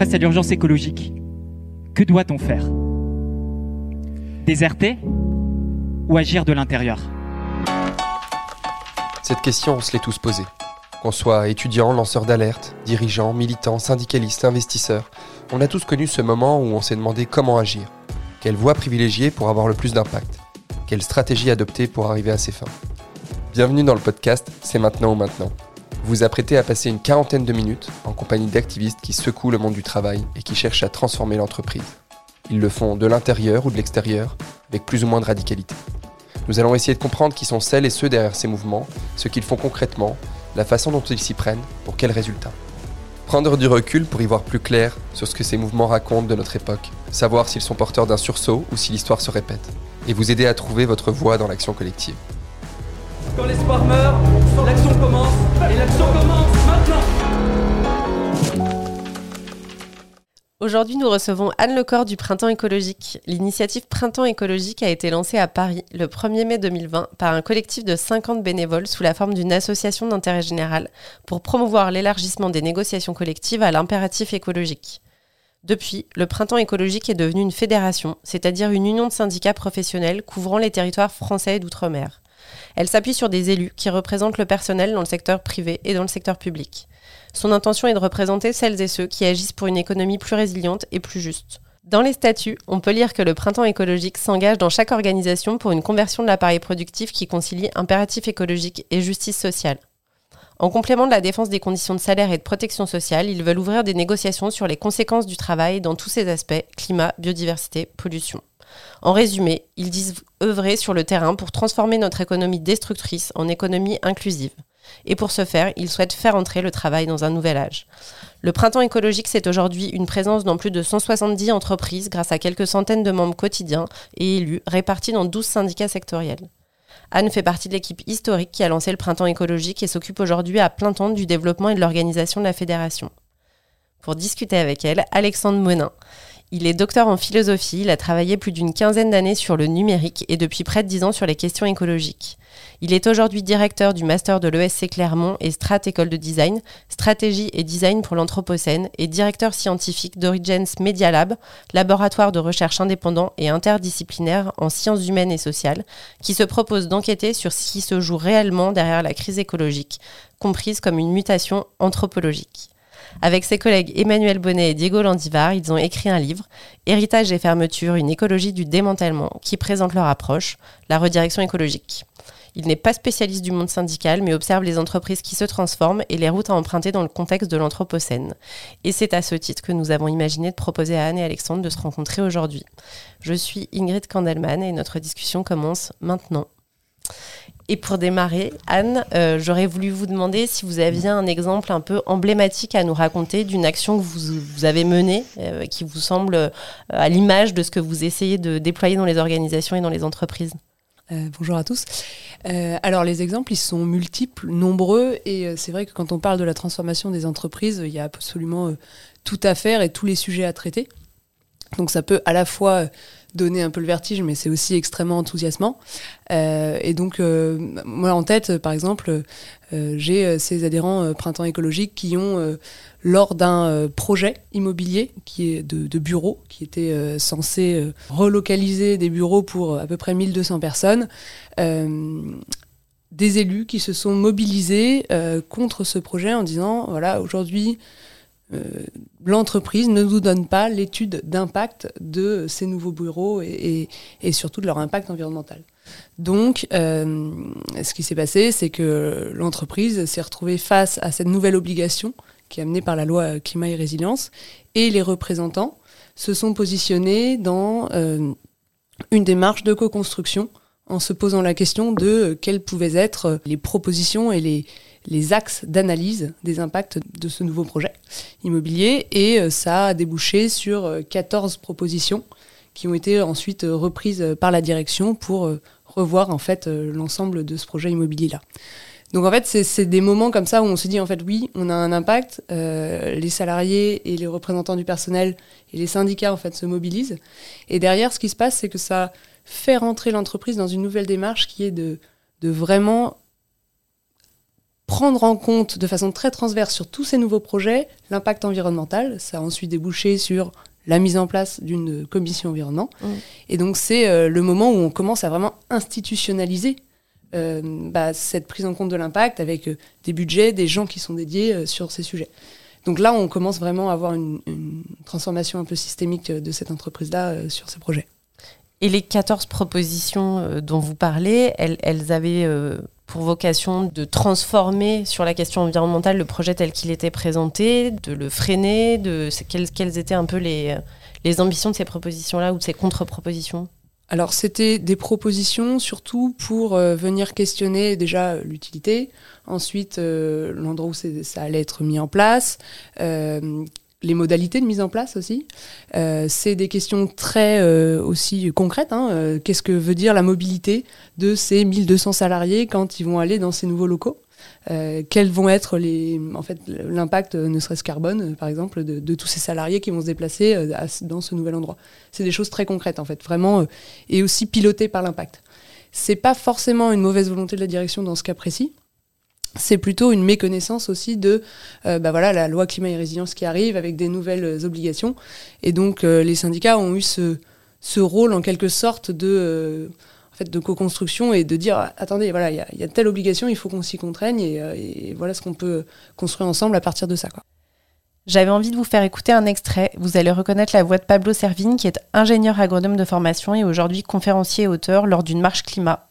face à l'urgence écologique, que doit-on faire? Déserter ou agir de l'intérieur? Cette question, on se l'est tous posée. Qu'on soit étudiant, lanceur d'alerte, dirigeant, militant, syndicaliste, investisseur, on a tous connu ce moment où on s'est demandé comment agir, quelle voie privilégier pour avoir le plus d'impact, quelle stratégie adopter pour arriver à ses fins? Bienvenue dans le podcast C'est maintenant ou maintenant. Vous apprêtez à passer une quarantaine de minutes en compagnie d'activistes qui secouent le monde du travail et qui cherchent à transformer l'entreprise. Ils le font de l'intérieur ou de l'extérieur, avec plus ou moins de radicalité. Nous allons essayer de comprendre qui sont celles et ceux derrière ces mouvements, ce qu'ils font concrètement, la façon dont ils s'y prennent, pour quels résultats. Prendre du recul pour y voir plus clair sur ce que ces mouvements racontent de notre époque, savoir s'ils sont porteurs d'un sursaut ou si l'histoire se répète, et vous aider à trouver votre voie dans l'action collective. Quand l'espoir meurt, l'action commence, et commence maintenant Aujourd'hui, nous recevons Anne Lecor du Printemps écologique. L'initiative Printemps écologique a été lancée à Paris le 1er mai 2020 par un collectif de 50 bénévoles sous la forme d'une association d'intérêt général pour promouvoir l'élargissement des négociations collectives à l'impératif écologique. Depuis, le Printemps écologique est devenu une fédération, c'est-à-dire une union de syndicats professionnels couvrant les territoires français d'outre-mer. Elle s'appuie sur des élus qui représentent le personnel dans le secteur privé et dans le secteur public. Son intention est de représenter celles et ceux qui agissent pour une économie plus résiliente et plus juste. Dans les statuts, on peut lire que le printemps écologique s'engage dans chaque organisation pour une conversion de l'appareil productif qui concilie impératif écologique et justice sociale. En complément de la défense des conditions de salaire et de protection sociale, ils veulent ouvrir des négociations sur les conséquences du travail dans tous ses aspects, climat, biodiversité, pollution. En résumé, ils disent œuvrer sur le terrain pour transformer notre économie destructrice en économie inclusive. Et pour ce faire, ils souhaitent faire entrer le travail dans un nouvel âge. Le printemps écologique, c'est aujourd'hui une présence dans plus de 170 entreprises grâce à quelques centaines de membres quotidiens et élus répartis dans 12 syndicats sectoriels. Anne fait partie de l'équipe historique qui a lancé le printemps écologique et s'occupe aujourd'hui à plein temps du développement et de l'organisation de la fédération. Pour discuter avec elle, Alexandre Monin, il est docteur en philosophie, il a travaillé plus d'une quinzaine d'années sur le numérique et depuis près de dix ans sur les questions écologiques. Il est aujourd'hui directeur du master de l'ESC Clermont et Strat École de Design, Stratégie et Design pour l'Anthropocène et directeur scientifique d'Origins Media Lab, laboratoire de recherche indépendant et interdisciplinaire en sciences humaines et sociales, qui se propose d'enquêter sur ce qui se joue réellement derrière la crise écologique, comprise comme une mutation anthropologique. Avec ses collègues Emmanuel Bonnet et Diego Landivar, ils ont écrit un livre, Héritage et fermeture, une écologie du démantèlement, qui présente leur approche, la redirection écologique. Il n'est pas spécialiste du monde syndical, mais observe les entreprises qui se transforment et les routes à emprunter dans le contexte de l'Anthropocène. Et c'est à ce titre que nous avons imaginé de proposer à Anne et Alexandre de se rencontrer aujourd'hui. Je suis Ingrid Kandelman et notre discussion commence maintenant. Et pour démarrer, Anne, euh, j'aurais voulu vous demander si vous aviez un exemple un peu emblématique à nous raconter d'une action que vous, avez menée, euh, qui vous semble euh, à l'image de ce que vous essayez de déployer dans les organisations et dans les entreprises. bonjour à tous. alors les exemples, ils sont multiples, nombreux, et c'est vrai que quand on parle de la transformation des entreprises, il y a absolument tout à faire et tous les sujets à traiter. Donc ça peut à la fois donner un peu le vertige, mais c'est aussi extrêmement enthousiasmant. Euh, et donc, euh, moi en tête, par exemple, euh, j'ai ces adhérents Printemps écologique qui ont, lors d'un projet immobilier de, de bureaux, qui était censé relocaliser des bureaux pour à peu près 1200 personnes, des élus qui se sont mobilisés contre ce projet en disant, voilà, aujourd'hui, l'entreprise ne nous donne pas l'étude d'impact de ces nouveaux bureaux et, surtout de leur impact environnemental. Donc, euh, ce qui s'est passé, c'est que l'entreprise s'est retrouvée face à cette nouvelle obligation qui est amenée par la loi climat et résilience, et les représentants se sont positionnés dans euh, une démarche de co-construction en se posant la question de quelles pouvaient être les propositions et les, les axes d'analyse des impacts de ce nouveau projet immobilier et euh, ça a débouché sur 14 euh, propositions qui ont été ensuite euh, reprises par la direction pour revoir en fait l'ensemble de ce projet immobilier là. Donc en fait, c'est des moments comme ça où on se dit en fait oui, on a un impact. les salariés et les représentants du personnel et les syndicats en fait se mobilisent. Et derrière, ce qui se passe, c'est que ça fait rentrer l'entreprise dans une nouvelle démarche qui est de, de vraiment prendre en compte de façon très transverse sur tous ces nouveaux projets l'impact environnemental. Ça a ensuite débouché sur la mise en place d'une commission environnement. Mmh. Et donc c'est euh, le moment où on commence à vraiment institutionnaliser euh, bah, cette prise en compte de l'impact avec euh, des budgets, des gens qui sont dédiés sur ces sujets. Donc là, on commence vraiment à avoir une, une transformation un peu systémique de cette entreprise-là sur ces projets. Et les 14 propositions dont vous parlez, elles, elles avaient pour vocation de transformer sur la question environnementale le projet tel qu'il était présenté, de le freiner, de quelles, étaient un peu les, les ambitions de ces propositions-là ou de ces contre-propositions? Alors c'était des propositions surtout pour euh, venir questionner déjà l'utilité, ensuite euh, l'endroit où ça allait être mis en place, euh, les modalités de mise en place aussi. Euh, c'est des questions très euh, aussi concrètes. hein. Euh, Qu'est-ce que veut dire la mobilité de ces 1200 salariés quand ils vont aller dans ces nouveaux locaux? Quels vont être les, en fait, l'impact, ne serait-ce carbone, par exemple, de, tous ces salariés qui vont se déplacer dans ce nouvel endroit? C'est des choses très concrètes, en fait, vraiment, et aussi pilotées par l'impact. C'est pas forcément une mauvaise volonté de la direction dans ce cas précis. C'est plutôt une méconnaissance aussi de euh, bah la loi climat et résilience qui arrive avec des nouvelles euh, obligations. Et donc, euh, les syndicats ont eu ce, rôle, en quelque sorte, de, de co-construction et de dire ah, attendez, voilà, il y, a- telle obligation, il faut qu'on s'y contraigne et, voilà ce qu'on peut construire ensemble à partir de ça. J'avais envie de vous faire écouter un extrait. Vous allez reconnaître la voix de Pablo Servigne, qui est ingénieur agronome de formation et aujourd'hui conférencier et auteur lors d'une marche climat.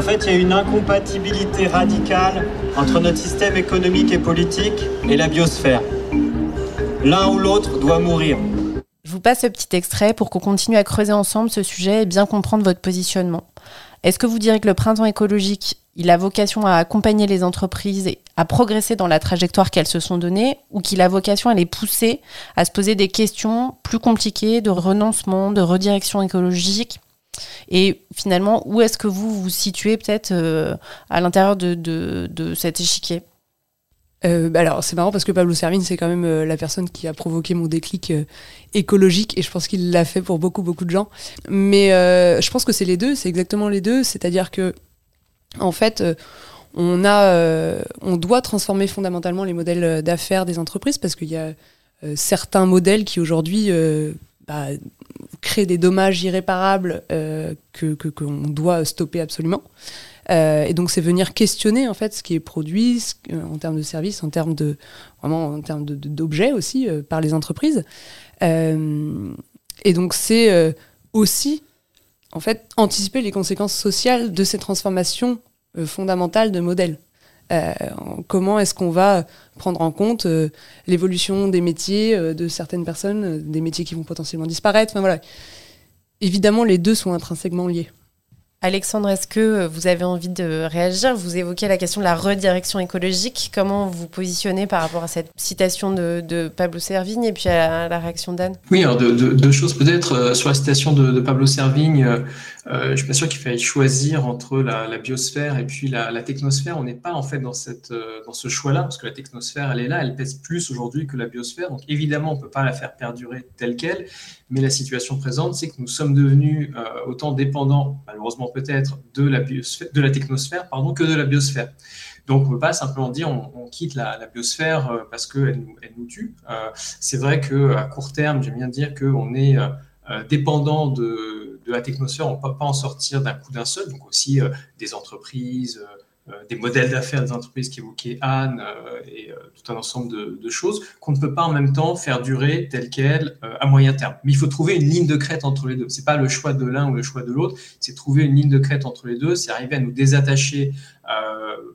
En fait, il y a une incompatibilité radicale entre notre système économique et politique et la biosphère. L'un ou l'autre doit mourir. Je vous passe ce petit extrait pour qu'on continue à creuser ensemble ce sujet et bien comprendre votre positionnement. Est-ce que vous direz que le printemps écologique, il a vocation à accompagner les entreprises et à progresser dans la trajectoire qu'elles se sont données ou qu'il a vocation à les pousser à se poser des questions plus compliquées de renoncement, de redirection écologique? Et finalement, où est-ce que vous vous situez peut-être euh, à l'intérieur de, de, cet échiquier? Euh, bah alors c'est marrant parce que Pablo Servigne c'est quand même euh, la personne qui a provoqué mon déclic écologique et je pense qu'il l'a fait pour beaucoup beaucoup de gens. Mais je pense que c'est les deux, c'est exactement les deux, c'est-à-dire que en fait on a on doit transformer fondamentalement les modèles d'affaires des entreprises parce qu'il y a certains modèles qui aujourd'hui bah, créent des dommages irréparables euh, que qu'on doit stopper absolument. Euh, et donc c'est venir questionner en fait ce qui est produit que- en termes de services, en termes de vraiment en termes d'objets aussi euh, par les entreprises. Euh, et donc c'est euh, aussi en fait anticiper les conséquences sociales de ces transformations euh, fondamentales de modèles. Euh, en- comment est-ce qu'on va prendre en compte euh, l'évolution des métiers euh, de certaines personnes, euh, des métiers qui vont potentiellement disparaître. Enfin, voilà. Évidemment, les deux sont intrinsèquement liés. Alexandre, est-ce que vous avez envie de réagir? Vous évoquez la question de la redirection écologique. Comment vous positionnez par rapport à cette citation de, de Pablo Servigne et puis à la réaction d'Anne? Oui, alors deux, deux- deux choses peut-être. Euh, sur la citation de, de Pablo Servigne, euh, je suis pas sûr qu'il faille choisir entre la, biosphère et puis la, technosphère. On n'est pas en fait euh, dans ce choix-là, parce que la technosphère, elle est là, elle pèse plus aujourd'hui que la biosphère. Donc évidemment, on ne peut pas la faire perdurer telle qu'elle, mais la situation présente, c'est que nous sommes devenus euh, autant dépendants, malheureusement peut-être, de la, technosphère que de la biosphère. Donc, on ne peut pas simplement dire on, quitte la, biosphère parce qu'elle nous, tue. C'est vrai qu'à court terme, j'aime bien dire qu'on est dépendant de, de la on ne peut pas en sortir d'un coup d'un seul. Donc, aussi euh, des entreprises, euh, euh, des modèles d'affaires des entreprises qu'évoquait Anne et tout un ensemble de, choses qu'on ne peut pas en même temps faire durer quelles euh, à moyen terme. Mais il faut trouver une ligne de crête entre les deux. C'est pas le choix de l'un ou le choix de l'autre, c'est trouver une ligne de crête entre les deux, c'est arriver à nous désattacher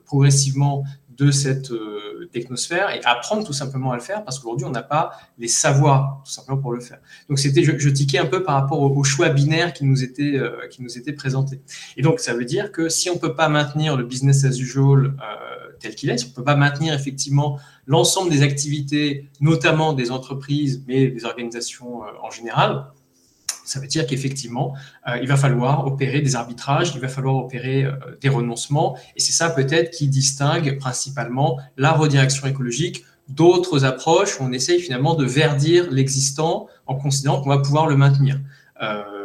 progressivement de cette euh, technosphère et apprendre tout simplement à le faire parce qu'aujourd'hui on n'a pas les savoirs tout simplement pour le faire. Donc c'était je, tiquais un peu par rapport au, choix binaire qui nous était euh, qui nous présenté. Et donc ça veut dire que si on peut pas maintenir le business as usual euh, tel qu'il est, si on peut pas maintenir effectivement l'ensemble des activités, notamment des entreprises, mais des organisations en général, ça veut dire qu'effectivement, euh, il va falloir opérer des arbitrages, il va falloir opérer euh, des renoncements, et c'est ça peut-être qui distingue principalement la redirection écologique d'autres approches où on essaye finalement de verdir l'existant en considérant qu'on va pouvoir le maintenir.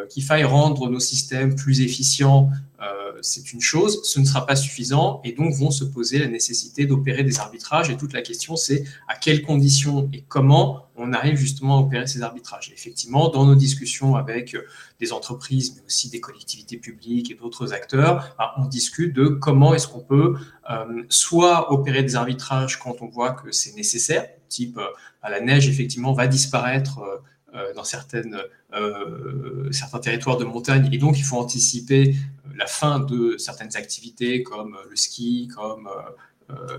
Qu'il faille rendre nos systèmes plus efficients, c'est une chose, ce ne sera pas suffisant et donc vont se poser la nécessité d'opérer des arbitrages et toute la question c'est à quelles conditions et comment on arrive justement à opérer ces arbitrages. effectivement, dans nos discussions avec des entreprises, mais aussi des collectivités publiques et d'autres acteurs, bah, on discute de comment est-ce qu'on peut soit opérer des arbitrages quand on voit que c'est nécessaire, type bah, la neige effectivement va disparaître euh, dans certaines, euh, certains territoires de montagne. Et donc, il faut anticiper euh, la fin de certaines activités comme le ski, comme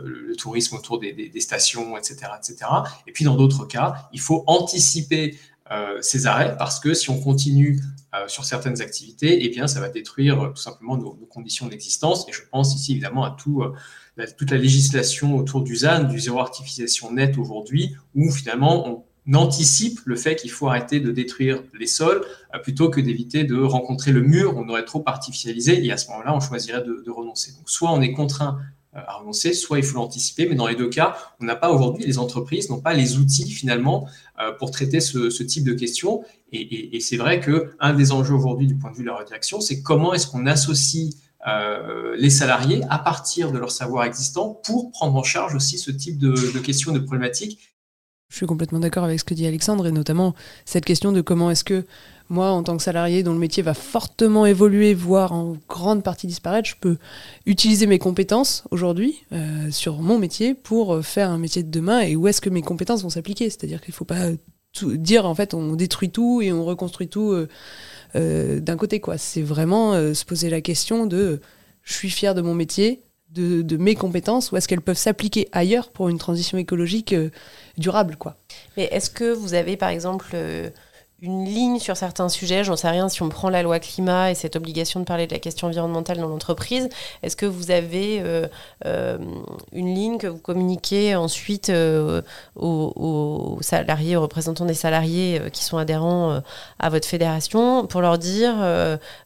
le tourisme autour des, stations, etc., etc. Et puis, dans d'autres cas, il faut anticiper ces arrêts parce que si on continue sur certaines activités, eh bien, ça va détruire tout simplement nos, conditions d'existence. Et je pense ici évidemment à tout, toute la législation autour du ZAN, du zéro artificialisation net aujourd'hui, où finalement on n'anticipe le fait qu'il faut arrêter de détruire les sols euh, plutôt que d'éviter de rencontrer le mur, on aurait trop artificialisé et à ce moment-là, on choisirait de, renoncer. Donc, soit on est contraint euh, à renoncer, soit il faut l'anticiper, mais dans les deux cas, on n'a pas aujourd'hui, les entreprises n'ont pas les outils finalement euh, pour traiter ce, type de questions. Et, c'est vrai qu'un des enjeux aujourd'hui du point de vue de la redirection, c'est comment est-ce qu'on associe les salariés à partir de leur savoir existant pour prendre en charge aussi ce type de, de questions, de problématiques je suis complètement d'accord avec ce que dit Alexandre et notamment cette question de comment est-ce que moi, en tant que salarié dont le métier va fortement évoluer, voire en grande partie disparaître, je peux utiliser mes compétences aujourd'hui euh, sur mon métier pour euh, faire un métier de demain et où est-ce que mes compétences vont s'appliquer? C'est-à-dire qu'il ne faut pas dire en fait on détruit tout et on reconstruit tout euh, d'un côté. quoi. C'est vraiment se poser la question de je suis fier de mon métier, de, mes compétences ou est-ce qu'elles peuvent s'appliquer ailleurs pour une transition écologique euh, durable quoi. Mais est-ce que vous avez par exemple euh, une ligne sur certains sujets, j'en sais rien, si on prend la loi climat et cette obligation de parler de la question environnementale dans l'entreprise, est-ce que vous avez euh, euh, une ligne que vous communiquez ensuite euh, aux, salariés, aux représentants des salariés qui sont adhérents à votre fédération pour leur dire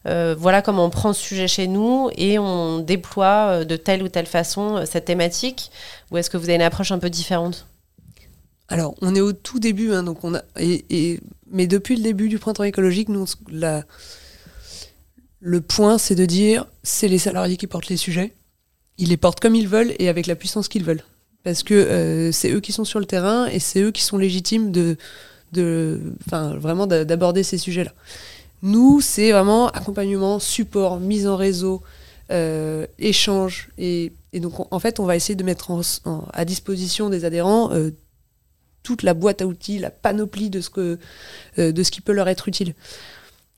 voilà comment on prend ce sujet chez nous et on déploie de telle ou telle façon cette thématique? Ou est-ce que vous avez une approche un peu différente? Alors, on est au tout début, hein, donc on a, et, mais depuis le début du printemps écologique, nous, le point, c'est de dire, c'est les salariés qui portent les sujets. Ils les portent comme ils veulent et avec la puissance qu'ils veulent. Parce que euh, c'est eux qui sont sur le terrain et c'est eux qui sont légitimes de, de, vraiment d'aborder ces sujets-là. Nous, c'est vraiment accompagnement, support, mise en réseau, euh, échange. Et, donc, en fait, on va essayer de mettre à disposition des adhérents euh, toute la boîte à outils, la panoplie de ce, que, euh, de ce qui peut leur être utile.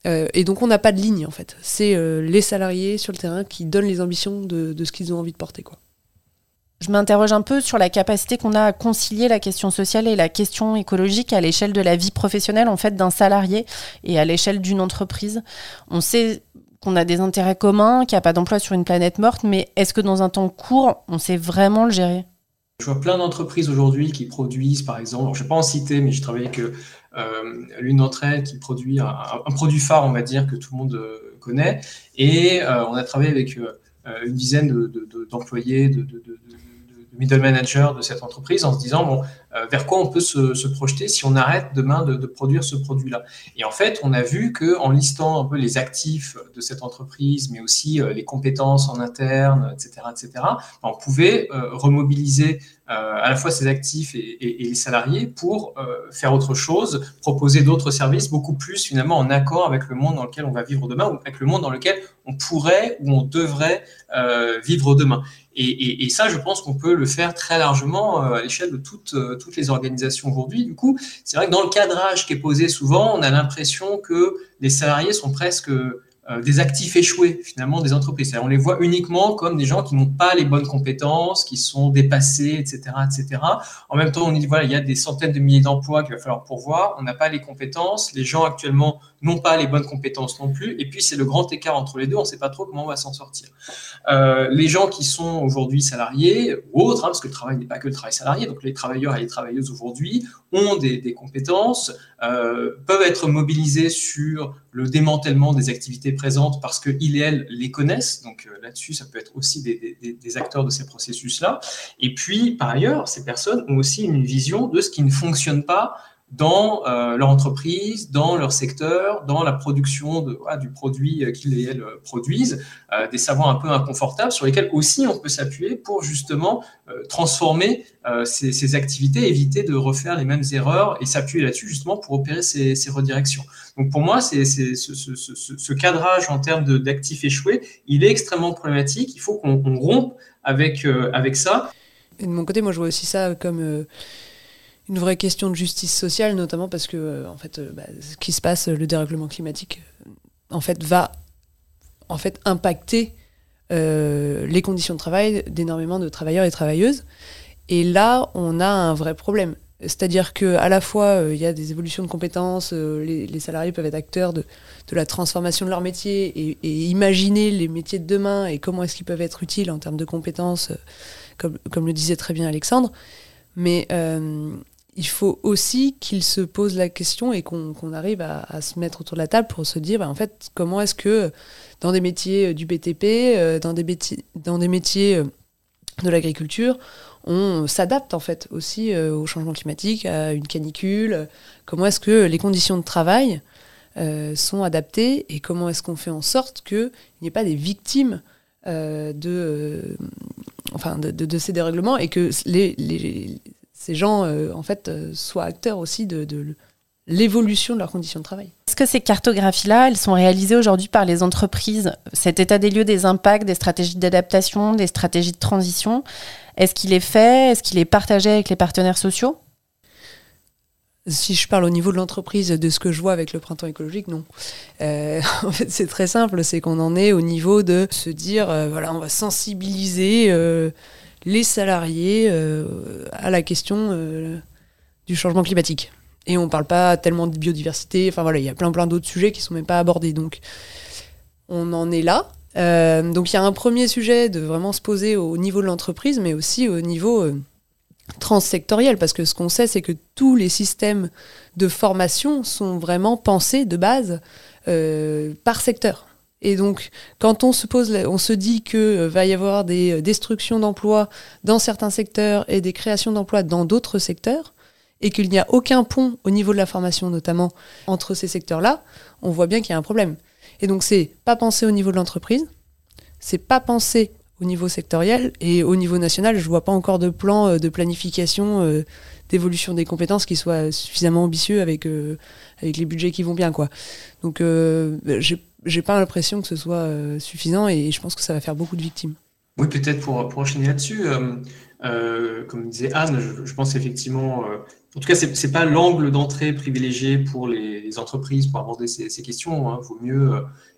Euh, et donc on n'a pas de ligne en fait. C'est euh, les salariés sur le terrain qui donnent les ambitions de, de ce qu'ils ont envie de porter. Je m'interroge un peu sur la capacité qu'on a à concilier la question sociale et la question écologique à l'échelle de la vie professionnelle en fait d'un salarié et à l'échelle d'une entreprise. On sait qu'on a des intérêts communs, qu'il n'y a pas d'emploi sur une planète morte, mais est-ce que dans un temps court, on sait vraiment le gérer? Je vois plein d'entreprises aujourd'hui qui produisent, par exemple, je ne vais pas en citer, mais j'ai travaillé avec euh, l'une d'entre elles qui produit un, produit phare, on va dire, que tout le monde euh, connaît. Et euh, on a travaillé avec une dizaine d'employés, de, de, middle managers de cette entreprise en se disant, bon, vers quoi on peut se, projeter si on arrête demain de, produire ce produit-là. Et en fait, on a vu qu'en listant un peu les actifs de cette entreprise, mais aussi les compétences en interne, etc., etc., on pouvait remobiliser euh, à la fois ses actifs et, les salariés pour euh, faire autre chose, proposer d'autres services beaucoup plus finalement en accord avec le monde dans lequel on va vivre demain ou avec le monde dans lequel on pourrait ou on devrait euh, vivre demain. Et, ça, je pense qu'on peut le faire très largement à l'échelle de toutes, toutes les organisations aujourd'hui. Du coup, c'est vrai que dans le cadrage qui est posé souvent, on a l'impression que les salariés sont presque euh, des actifs échoués finalement des entreprises. On les voit uniquement comme des gens qui n'ont pas les bonnes compétences, qui sont dépassés, etc., etc. En même temps, on dit voilà, il y a des centaines de milliers d'emplois qu'il va falloir pourvoir. On n'a pas les compétences. Les gens actuellement n'ont pas les bonnes compétences non plus. Et puis c'est le grand écart entre les deux. On ne sait pas trop comment on va s'en sortir. Euh, les gens qui sont aujourd'hui salariés ou autres, hein, parce que le travail n'est pas que le travail salarié. Donc les travailleurs et les travailleuses aujourd'hui ont des, compétences, euh, peuvent être mobilisés sur le démantèlement des activités présentes parce qu'ils et elles les connaissent. Donc euh, là-dessus, ça peut être aussi des, acteurs de ces processus-là. Et puis, par ailleurs, ces personnes ont aussi une vision de ce qui ne fonctionne pas dans euh, leur entreprise, dans leur secteur, dans la production de, du produit qu'ils et elles produisent, des savoirs un peu inconfortables sur lesquels aussi on peut s'appuyer pour justement transformer ces, activités, éviter de refaire les mêmes erreurs et s'appuyer là-dessus justement pour opérer ces, redirections. Donc pour moi, ce, cadrage en termes d'actifs échoués, il est extrêmement problématique. Il faut qu'on rompe avec, ça. De mon côté, moi je vois aussi ça comme une vraie question de justice sociale, notamment parce que euh, en fait, euh, bah, ce qui se passe, le dérèglement climatique, euh, en fait, va en fait impacter les conditions de travail d'énormément de travailleurs et travailleuses. Et là, on a un vrai problème. C'est-à-dire que à la fois, il y a des évolutions de compétences, les, salariés peuvent être acteurs de, de, la transformation de leur métier et, et, imaginer les métiers de demain et comment est-ce qu'ils peuvent être utiles en termes de compétences, comme, comme le disait très bien Alexandre. Mais il faut aussi qu'ils se posent la question et qu'on arrive à, se mettre autour de la table pour se dire, bah, en fait, comment est-ce que dans des métiers euh, du BTP, euh, dans des, métiers euh, de l'agriculture, on s'adapte en fait aussi au changement climatique, à une canicule. Comment est-ce que les conditions de travail sont adaptées et comment est-ce qu'on fait en sorte qu'il n'y ait pas des victimes de, ces dérèglements et que les, ces gens euh, en fait euh, soient acteurs aussi de, l'évolution de leurs conditions de travail. Est-ce que ces cartographies-là, elles sont réalisées aujourd'hui par les entreprises? Cet état des lieux des impacts, des stratégies d'adaptation, des stratégies de transition, est-ce qu'il est fait? Est-ce qu'il est partagé avec les partenaires sociaux? Si je parle au niveau de l'entreprise, de ce que je vois avec le printemps écologique, non. Euh, en fait, c'est très simple, c'est qu'on en est au niveau de se dire, voilà, on va sensibiliser les salariés euh, à la question euh, du changement climatique. Et on ne parle pas tellement de biodiversité, enfin voilà, il y a plein plein d'autres sujets qui ne sont même pas abordés. Donc on en est là. Euh, donc il y a un premier sujet de vraiment se poser au niveau de l'entreprise, mais aussi au niveau transsectoriel, parce que ce qu'on sait, c'est que tous les systèmes de formation sont vraiment pensés de base par secteur. Et donc, quand on se pose, on se dit que euh, va y avoir des euh, destructions d'emplois dans certains secteurs et des créations d'emplois dans d'autres secteurs, et qu'il n'y a aucun pont au niveau de la formation, notamment entre ces secteurs-là, on voit bien qu'il y a un problème. Et donc, c'est pas penser au niveau de l'entreprise, c'est pas penser au niveau sectoriel et au niveau national, je vois pas encore de plan euh, de planification d'évolution des compétences qui soit suffisamment ambitieux avec avec les budgets qui vont bien quoi. Donc j'ai j'ai pas l'impression que ce soit euh, suffisant et je pense que ça va faire beaucoup de victimes. Oui, peut-être pour, pour enchaîner là-dessus, euh, euh, comme disait Anne, je, pense effectivement, en tout cas, c'est n'est pas l'angle d'entrée privilégié pour les, entreprises pour aborder ces, questions. Il hein. vaut mieux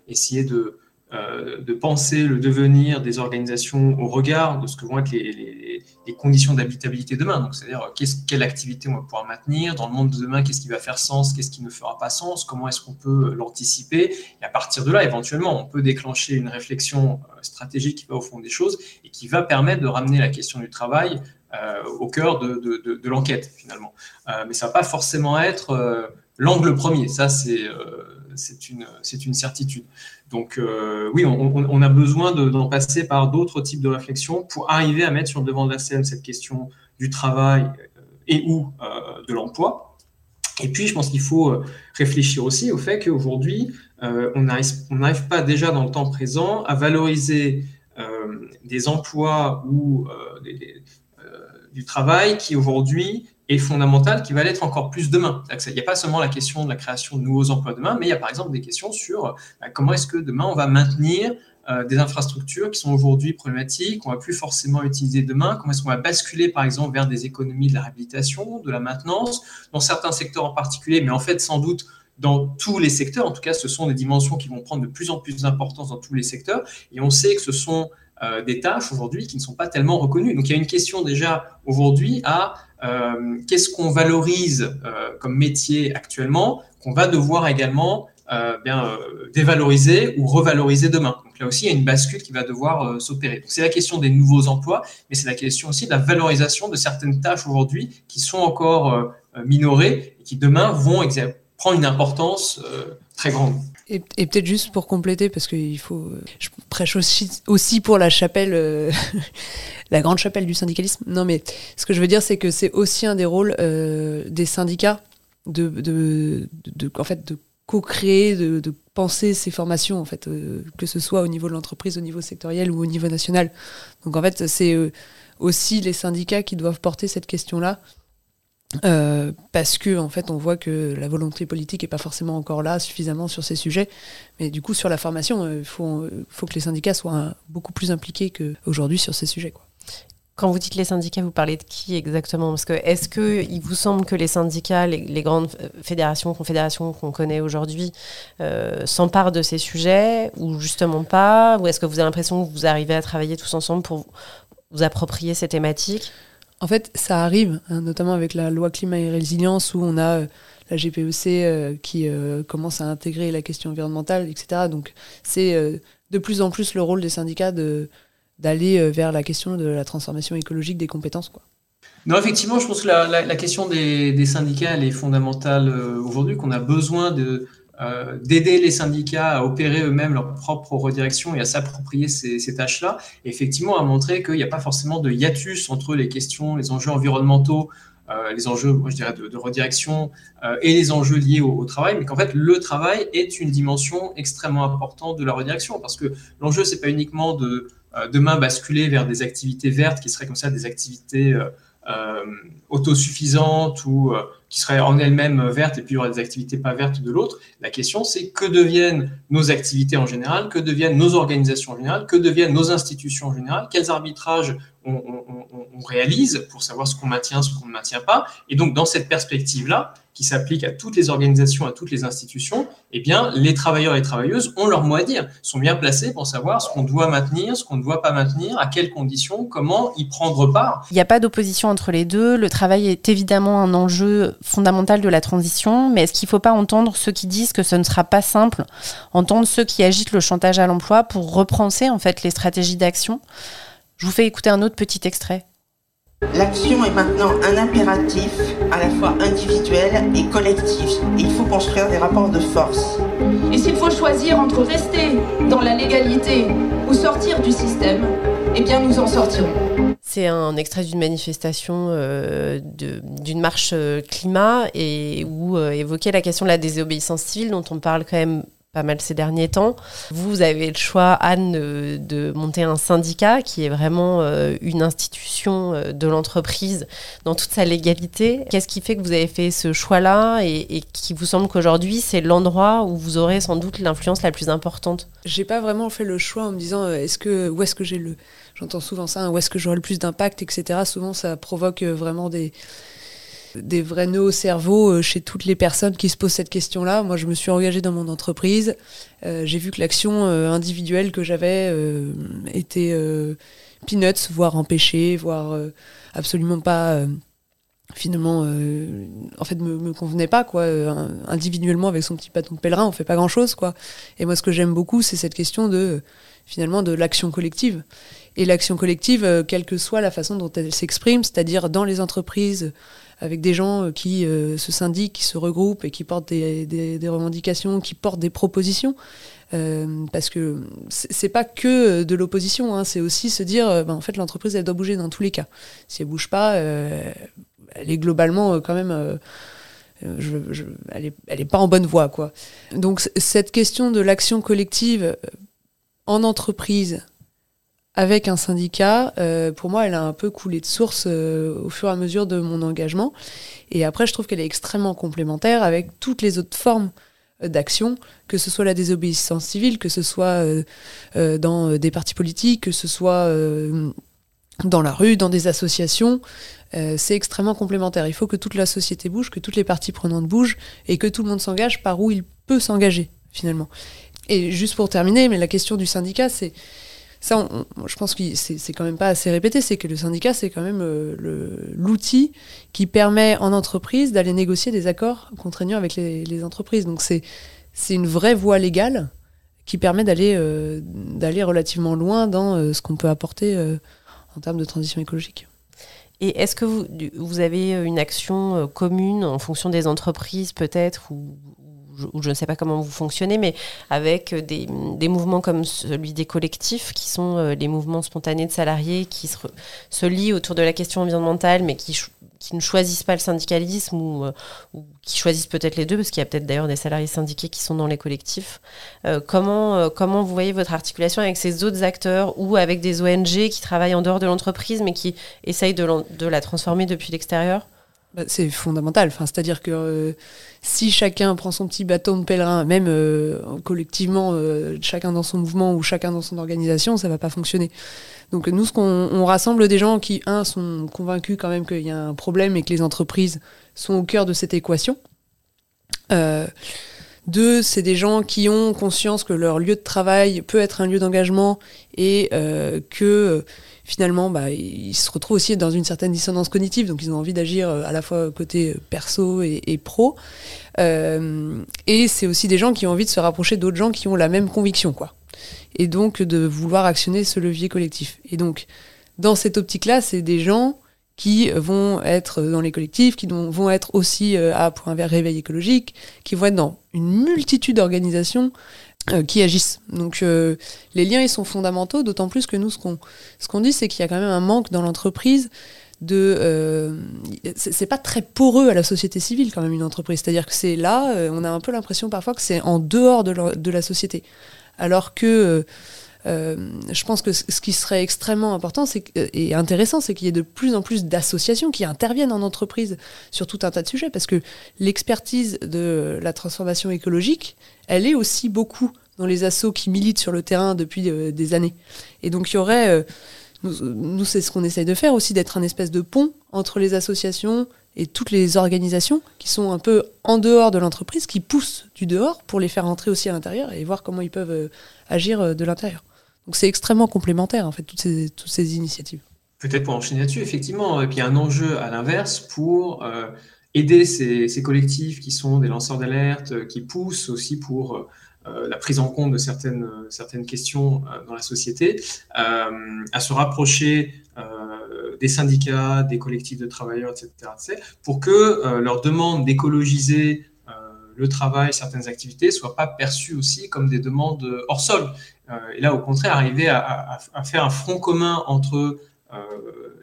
essayer de, de penser le devenir des organisations au regard de ce que vont être les, conditions d'habitabilité demain. Donc, c'est-à-dire quelle activité on va pouvoir maintenir dans le monde de demain, qu'est-ce qui va faire sens, qu'est-ce qui ne fera pas sens, comment est-ce qu'on peut l'anticiper? Et à partir de là, éventuellement, on peut déclencher une réflexion euh, stratégique qui va au fond des choses et qui va permettre de ramener la question du travail euh, au cœur de, l'enquête, finalement. mais ça va pas forcément être l'angle premier. Ça, c'est une, une certitude. Donc euh, oui, on, a besoin d'en passer par d'autres types de réflexions pour arriver à mettre sur le devant de la scène cette question du travail euh, et ou euh, de l'emploi. Et puis, je pense qu'il faut réfléchir aussi au fait qu'aujourd'hui, on n'arrive pas déjà dans le temps présent à valoriser des emplois ou du travail qui aujourd'hui est fondamentale qui va l'être encore plus demain. Il n'y a pas seulement la question de la création de nouveaux emplois demain, mais il y a par exemple des questions sur bah, comment est-ce que demain on va maintenir euh, des infrastructures qui sont aujourd'hui problématiques, qu'on va plus forcément utiliser demain, comment est-ce qu'on va basculer par exemple vers des économies de la réhabilitation, de la maintenance, dans certains secteurs en particulier, mais en fait sans doute dans tous les secteurs. En tout cas, ce sont des dimensions qui vont prendre de plus en plus d'importance dans tous les secteurs. Et on sait que ce sont euh, des tâches aujourd'hui qui ne sont pas tellement reconnues. Donc il y a une question déjà aujourd'hui à euh, qu'est-ce qu'on valorise euh, comme métier actuellement qu'on va devoir également bien dévaloriser ou revaloriser demain. Donc là aussi, il y a une bascule qui va devoir s'opérer. C'est la question des nouveaux emplois, mais c'est la question aussi de la valorisation de certaines tâches aujourd'hui qui sont encore minorées et qui demain vont prendre une importance très grande. Et, peut-être juste pour compléter, parce qu'il faut. Je prêche aussi, pour la chapelle, euh, la grande chapelle du syndicalisme. Non, mais ce que je veux dire, c'est que c'est aussi un des rôles euh, des syndicats de, de, en fait, de co-créer, de, penser ces formations, en fait, euh, que ce soit au niveau de l'entreprise, au niveau sectoriel ou au niveau national. Donc en fait, c'est aussi les syndicats qui doivent porter cette question-là. Euh, parce que en fait on voit que la volonté politique est pas forcément encore là suffisamment sur ces sujets. Mais du coup sur la formation il faut, que les syndicats soient beaucoup plus impliqués qu'aujourd'hui sur ces sujets. Quand vous dites les syndicats, vous parlez de qui exactement? Parce que est-ce que il vous semble que les syndicats, les, grandes fédérations, confédérations qu'on connaît aujourd'hui, euh, s'emparent de ces sujets ou justement pas? Ou est-ce que vous avez l'impression que vous arrivez à travailler tous ensemble pour vous approprier ces thématiques? En fait, ça arrive, hein, notamment avec la loi climat et résilience où on a euh, la GPEC euh, qui commence à intégrer la question environnementale, etc. Donc c'est de plus en plus le rôle des syndicats d'aller euh, vers la question de la transformation écologique des compétences. Non, effectivement, je pense que la, question des, des, syndicats elle est fondamentale euh, aujourd'hui, qu'on a besoin de, euh, d'aider les syndicats à opérer eux-mêmes leur propre redirection et à s'approprier ces, tâches-là. Effectivement, à montrer qu'il n'y a pas forcément de hiatus entre les questions, les enjeux environnementaux, euh, les enjeux, moi, je dirais, de, redirection euh, et les enjeux liés au, travail, mais qu'en fait, le travail est une dimension extrêmement importante de la redirection, parce que l'enjeu, c'est pas uniquement de demain basculer vers des activités vertes qui seraient comme ça des activités autosuffisantes ou qui seraient en elles-mêmes vertes et puis il y aurait des activités pas vertes de l'autre. La question, c'est que deviennent nos activités en général, que deviennent nos organisations en général, que deviennent nos institutions en général, quels arbitrages on, réalise pour savoir ce qu'on maintient, ce qu'on ne maintient pas. Et donc, dans cette perspective-là, qui s'applique à toutes les organisations, à toutes les institutions, eh bien, les travailleurs et travailleuses ont leur mot à dire, sont bien placés pour savoir ce qu'on doit maintenir, ce qu'on ne doit pas maintenir, à quelles conditions, comment y prendre part. Il n'y a pas d'opposition entre les deux. Le travail est évidemment un enjeu fondamental de la transition, mais est-ce qu'il ne faut pas entendre ceux qui disent que ce ne sera pas simple, entendre ceux qui agitent le chantage à l'emploi pour repenser en fait les stratégies d'action? Je vous fais écouter un autre petit extrait. L'action est maintenant un impératif à la fois individuel et collectif. il faut construire des rapports de force. Et s'il faut choisir entre rester dans la légalité ou sortir du système, eh bien nous en sortirons. C'est un extrait d'une manifestation euh, d'une marche euh, climat et où euh, évoquait la question de la désobéissance civile dont on parle quand même pas mal ces derniers temps. Vous avez le choix, Anne, de, monter un syndicat qui est vraiment euh, une institution euh, de l'entreprise dans toute sa légalité. Qu'est-ce qui fait que vous avez fait ce choix-là et, qui vous semble qu'aujourd'hui, c'est l'endroit où vous aurez sans doute l'influence la plus importante? J'ai pas vraiment fait le choix en me disant euh, est-ce que, où est-ce que j'ai le. J'entends souvent ça, hein, où est-ce que j'aurai le plus d'impact, etc. Souvent, ça provoque vraiment des des vrais nœuds au cerveau euh, chez toutes les personnes qui se posent cette question-là. Moi, je me suis engagée dans mon entreprise. Euh, j'ai vu que l'action euh, individuelle que j'avais était peanuts, voire empêchée, voire absolument pas finalement en fait me, me convenait pas quoi individuellement avec son petit bâton de pèlerin on fait pas grand chose quoi et moi ce que j'aime beaucoup c'est cette question de finalement de l'action collective et l'action collective quelle que soit la façon dont elle s'exprime c'est-à-dire dans les entreprises avec des gens euh, qui euh, se syndiquent, qui se regroupent et qui portent des, des, revendications, qui portent des propositions. Euh, parce que c'est pas que de l'opposition, hein, c'est aussi se dire, ben, en fait, l'entreprise, elle doit bouger dans tous les cas. Si elle bouge pas, elle est globalement quand même. Elle, est, elle est pas en bonne voie, quoi. Donc, cette question de l'action collective en entreprise, avec un syndicat, euh, pour moi, elle a un peu coulé de source euh, au fur et à mesure de mon engagement. Et après, je trouve qu'elle est extrêmement complémentaire avec toutes les autres formes euh, d'action, que ce soit la désobéissance civile, que ce soit dans des partis politiques, que ce soit dans la rue, dans des associations. c'est extrêmement complémentaire. Il faut que toute la société bouge, que toutes les parties prenantes bougent et que tout le monde s'engage par où il peut s'engager, finalement. Et juste pour terminer, mais la question du syndicat, c'est ça, je pense que c'est quand même pas assez répété, c'est que le syndicat, c'est quand même euh, l'outil qui permet en entreprise d'aller négocier des accords contraignants avec les, entreprises. Donc c'est une vraie voie légale qui permet d'aller euh, d'aller relativement loin dans euh, ce qu'on peut apporter en termes de transition écologique. Et est-ce que vous, vous, avez une action commune en fonction des entreprises peut-être ou, ou je ne sais pas comment vous fonctionnez, mais avec des, mouvements comme celui des collectifs, qui sont euh, les mouvements spontanés de salariés qui se, lient autour de la question environnementale, mais qui, ne choisissent pas le syndicalisme ou, ou qui choisissent peut-être les deux, parce qu'il y a peut-être d'ailleurs des salariés syndiqués qui sont dans les collectifs. comment, comment vous voyez votre articulation avec ces autres acteurs ou avec des ONG qui travaillent en dehors de l'entreprise mais qui essayent de la transformer depuis l'extérieur? Bah, c'est fondamental. Enfin, C'est-à-dire que euh, si chacun prend son petit bâton de pèlerin, même euh, collectivement, euh, chacun dans son mouvement ou chacun dans son organisation, ça va pas fonctionner. Donc nous, ce qu'on on rassemble des gens qui, un, sont convaincus quand même qu'il y a un problème et que les entreprises sont au cœur de cette équation. deux, c'est des gens qui ont conscience que leur lieu de travail peut être un lieu d'engagement et que finalement, bah, ils se retrouvent aussi dans une certaine dissonance cognitive, donc ils ont envie d'agir euh, à la fois côté euh, perso et, pro. Euh, et c'est aussi des gens qui ont envie de se rapprocher d'autres gens qui ont la même conviction, quoi. Et donc de vouloir actionner ce levier collectif. Et donc, dans cette optique-là, c'est des gens qui vont être dans les collectifs, qui vont être aussi à Point Vert Réveil écologique, qui vont être dans une multitude d'organisations euh, qui agissent. Donc euh, les liens ils sont fondamentaux, d'autant plus que nous ce qu'on ce qu'on dit c'est qu'il y a quand même un manque dans l'entreprise de euh, c'est pas très poreux à la société civile quand même une entreprise, c'est-à-dire que c'est là, on a un peu l'impression parfois que c'est en dehors de, de, la société, alors que je pense que ce qui serait extrêmement important et intéressant, c'est qu'il y ait de plus en plus d'associations qui interviennent en entreprise sur tout un tas de sujets, parce que l'expertise de la transformation écologique, elle est aussi beaucoup dans les assauts qui militent sur le terrain depuis euh, des années. Et donc il y aurait, euh, nous, c'est ce qu'on essaye de faire aussi, d'être un espèce de pont entre les associations et toutes les organisations qui sont un peu en dehors de l'entreprise, qui poussent du dehors pour les faire entrer aussi à l'intérieur et voir comment ils peuvent euh, agir de l'intérieur. Donc c'est extrêmement complémentaire en fait toutes ces, toutes ces initiatives. Peut-être pour enchaîner là-dessus, effectivement, et puis il y a un enjeu à l'inverse pour aider ces, collectifs qui sont des lanceurs d'alerte, euh, qui poussent aussi pour euh, euh, la prise en compte de certaines, certaines questions dans la société, à se rapprocher des syndicats, des collectifs de travailleurs, etc., pour que leur demande d'écologiser le travail, certaines activités, ne soient pas perçues aussi comme des demandes hors sol. et là, au contraire, arriver à, faire un front commun entre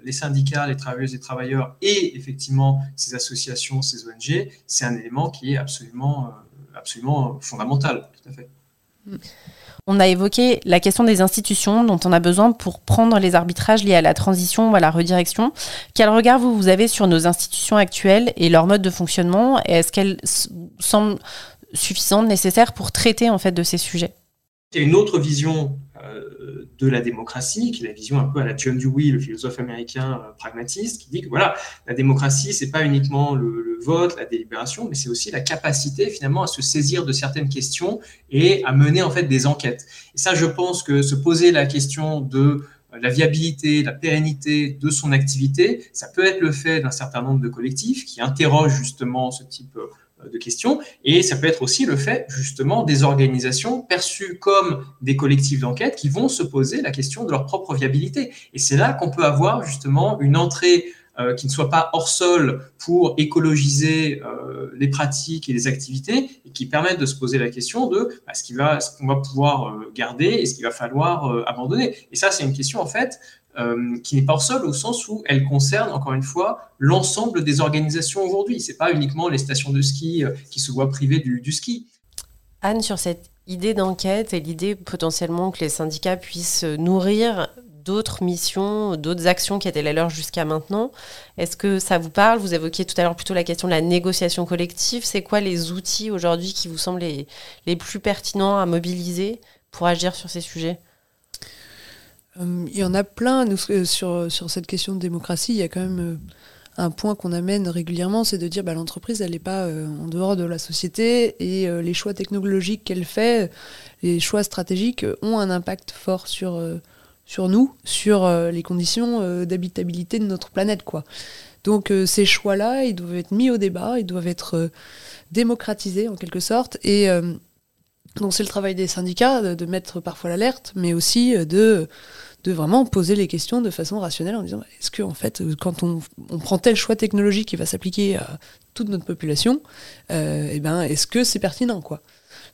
les syndicats, les travailleuses et travailleurs et effectivement ces associations, ces ONG, c'est un élément qui est absolument, euh, absolument fondamental. Tout à fait. On a évoqué la question des institutions dont on a besoin pour prendre les arbitrages liés à la transition ou à la redirection. Quel regard vous, vous avez sur nos institutions actuelles et leur mode de fonctionnement Est-ce qu'elles semblent suffisantes, nécessaires pour traiter en fait de ces sujets? A une autre vision de la démocratie, qui est la vision un peu à la John Dewey, le philosophe américain euh, pragmatiste, qui dit que voilà, la démocratie, c'est pas uniquement le, vote, la délibération, mais c'est aussi la capacité finalement à se saisir de certaines questions et à mener en fait des enquêtes. Et ça, je pense que se poser la question de euh, la viabilité, la pérennité de son activité, ça peut être le fait d'un certain nombre de collectifs qui interrogent justement ce type de questions. Et ça peut être aussi le fait, justement, des organisations perçues comme des collectifs d'enquête qui vont se poser la question de leur propre viabilité. Et c'est là qu'on peut avoir, justement, une entrée euh, qui ne soit pas hors sol pour écologiser euh, les pratiques et les activités et qui permettent de se poser la question de bah, ce qu'on va, va pouvoir euh, garder et ce qu'il va falloir abandonner. Et ça, c'est une question, en fait, euh, qui n'est pas hors sol au sens où elle concerne, encore une fois, l'ensemble des organisations aujourd'hui. Ce n'est pas uniquement les stations de ski euh, qui se voient privées du, ski. Anne, sur cette idée d'enquête et l'idée potentiellement que les syndicats puissent nourrir d'autres missions, d'autres actions qui étaient les leurs jusqu'à maintenant. Est-ce que ça vous parle? Vous évoquiez tout à l'heure plutôt la question de la négociation collective. C'est quoi les outils aujourd'hui qui vous semblent les, les plus pertinents à mobiliser pour agir sur ces sujets? euh, il y en a plein. Euh, sur, sur cette question de démocratie, il y a quand même euh, un point qu'on amène régulièrement, c'est de dire bah, l'entreprise, n'est pas en dehors de la société et les choix technologiques qu'elle fait, les choix stratégiques ont un impact fort sur, sur nous, sur les conditions d'habitabilité de notre planète. Donc ces choix-là, ils doivent être mis au débat, ils doivent être démocratisés en quelque sorte. Et donc c'est le travail des syndicats de, mettre parfois l'alerte, mais aussi euh, de, de vraiment poser les questions de façon rationnelle en disant est-ce que en fait euh, quand on, prend tel choix technologique qui va s'appliquer à toute notre population, euh, eh ben est-ce que c'est pertinent quoi?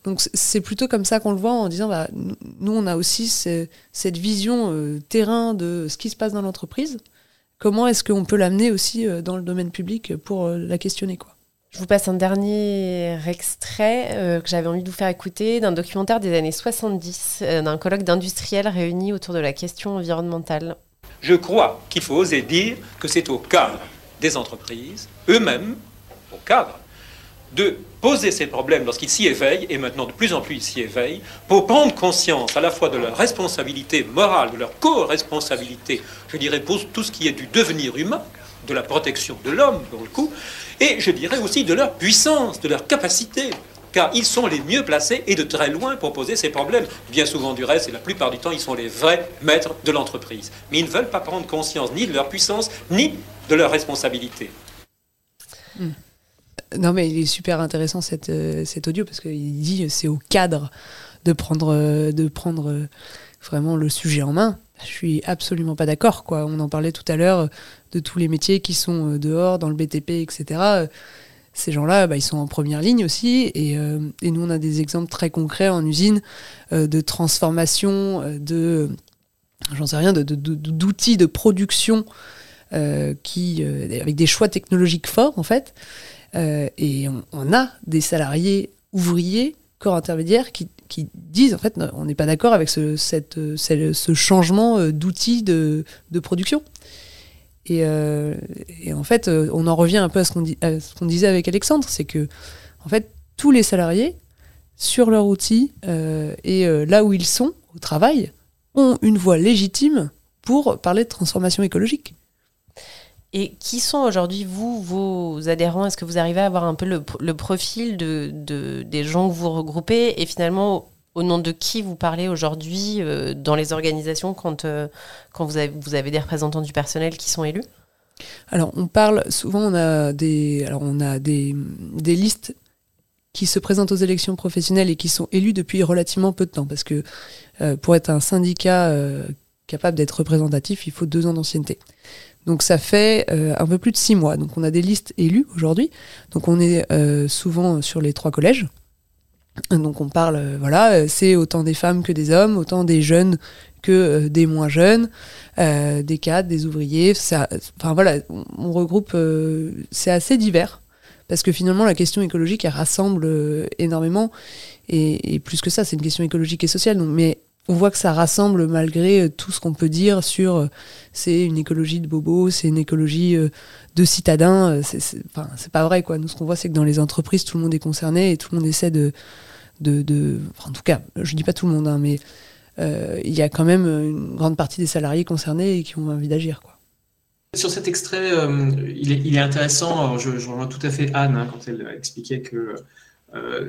Donc c'est plutôt comme ça qu'on le voit en disant bah, nous on a aussi cette vision terrain de ce qui se passe dans l'entreprise comment est-ce qu'on peut l'amener aussi dans le domaine public pour la questionner quoi? Je vous passe un dernier extrait que j'avais envie de vous faire écouter d'un documentaire des années 70 d'un colloque d'industriels réunis autour de la question environnementale. Je crois qu'il faut oser dire que c'est au cadre des entreprises eux-mêmes, au cadre, de poser ces problèmes lorsqu'ils s'y éveillent, et maintenant de plus en plus ils s'y éveillent, pour prendre conscience à la fois de leur responsabilité morale, de leur co-responsabilité, je dirais pour tout ce qui est du devenir humain, de la protection de l'homme, pour le coup, et je dirais aussi de leur puissance, de leur capacité, car ils sont les mieux placés et de très loin pour poser ces problèmes. Bien souvent du reste, et la plupart du temps, ils sont les vrais maîtres de l'entreprise. Mais ils ne veulent pas prendre conscience ni de leur puissance, ni de leur responsabilité. Hmm. Non, mais il est super intéressant euh, cet audio parce qu'il dit euh, c'est au cadre de prendre, euh, de prendre vraiment le sujet en main. Je suis absolument pas d'accord. Quoi. On en parlait tout à l'heure de tous les métiers qui sont dehors, dans le BTP, etc. Ces gens-là, bah, ils sont en première ligne aussi. Et, nous, on a des exemples très concrets en usine de transformation, de, j'en sais rien, d'outils de, de, production qui, avec des choix technologiques forts, en fait. Euh, et on, a des salariés ouvriers, corps intermédiaires, qui, disent en fait on n'est pas d'accord avec ce, ce changement euh, d'outils de, production. Et, euh, en fait, on en revient un peu à ce qu'on disait avec Alexandre, c'est que en fait tous les salariés sur leur outil et là où ils sont au travail ont une voix légitime pour parler de transformation écologique. Et qui sont aujourd'hui, vous, vos adhérents? Est-ce que vous arrivez à avoir un peu le, profil de, des gens que vous regroupez? Et finalement au nom de qui vous parlez aujourd'hui euh, dans les organisations quand, euh, quand vous, avez, vous avez des représentants du personnel qui sont élus? Alors, on parle souvent, on a des listes qui se présentent aux élections professionnelles et qui sont élus depuis relativement peu de temps. Parce que euh, pour être un syndicat capable d'être représentatif, il faut deux ans d'ancienneté. Donc ça fait euh, un peu plus de six mois. Donc on a des listes élues aujourd'hui. Donc on est euh, souvent sur les trois collèges. Donc on parle, euh, voilà, c'est autant des femmes que des hommes, autant des jeunes que des moins jeunes, des cadres, des ouvriers. Ça, enfin voilà, on, regroupe, c'est assez divers. Parce que finalement, la question écologique, elle rassemble énormément. Et, plus que ça, c'est une question écologique et sociale. On voit que ça rassemble malgré euh, tout ce qu'on peut dire sur euh, c'est une écologie de bobo, c'est une écologie euh, de citadins. C'est pas vrai quoi. Nous ce qu'on voit c'est que dans les entreprises tout le monde est concerné et tout le monde essaie de, en tout cas, je dis pas tout le monde, hein, mais il y a quand même une grande partie des salariés concernés et qui ont envie d'agir quoi. Sur cet extrait, il, est, intéressant. je, je, rejoins tout à fait Anne hein, quand elle expliquait que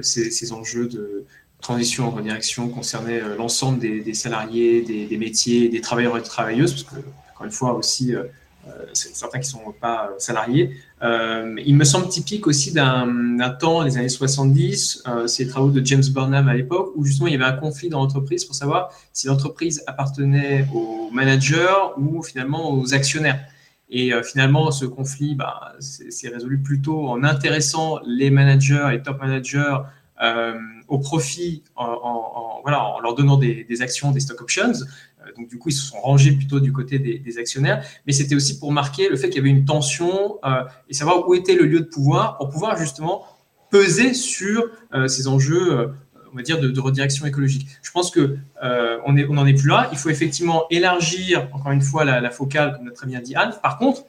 ces enjeux de transition en redirection concernait euh, l'ensemble des, salariés, des, métiers, des travailleurs et des travailleuses, parce que, encore une fois, aussi, euh, euh, certains qui ne sont pas salariés. il me semble typique aussi d'un temps, les années 70, c'est les travaux de James Burnham à l'époque, où justement il y avait un conflit dans l'entreprise pour savoir si l'entreprise appartenait aux managers ou finalement aux actionnaires. Et finalement, ce conflit bah, s'est résolu plutôt en intéressant les managers, les top managers, euh, au profit en, voilà, en leur donnant des, actions, des stock options. Euh, donc du coup, ils se sont rangés plutôt du côté des, actionnaires. Mais c'était aussi pour marquer le fait qu'il y avait une tension euh, et savoir où était le lieu de pouvoir pour pouvoir justement peser sur ces enjeux on va dire, de, redirection écologique. Je pense que on n'en est plus là. Il faut effectivement élargir, encore une fois, la, la focale, comme l'a très bien dit Anne. Par contre,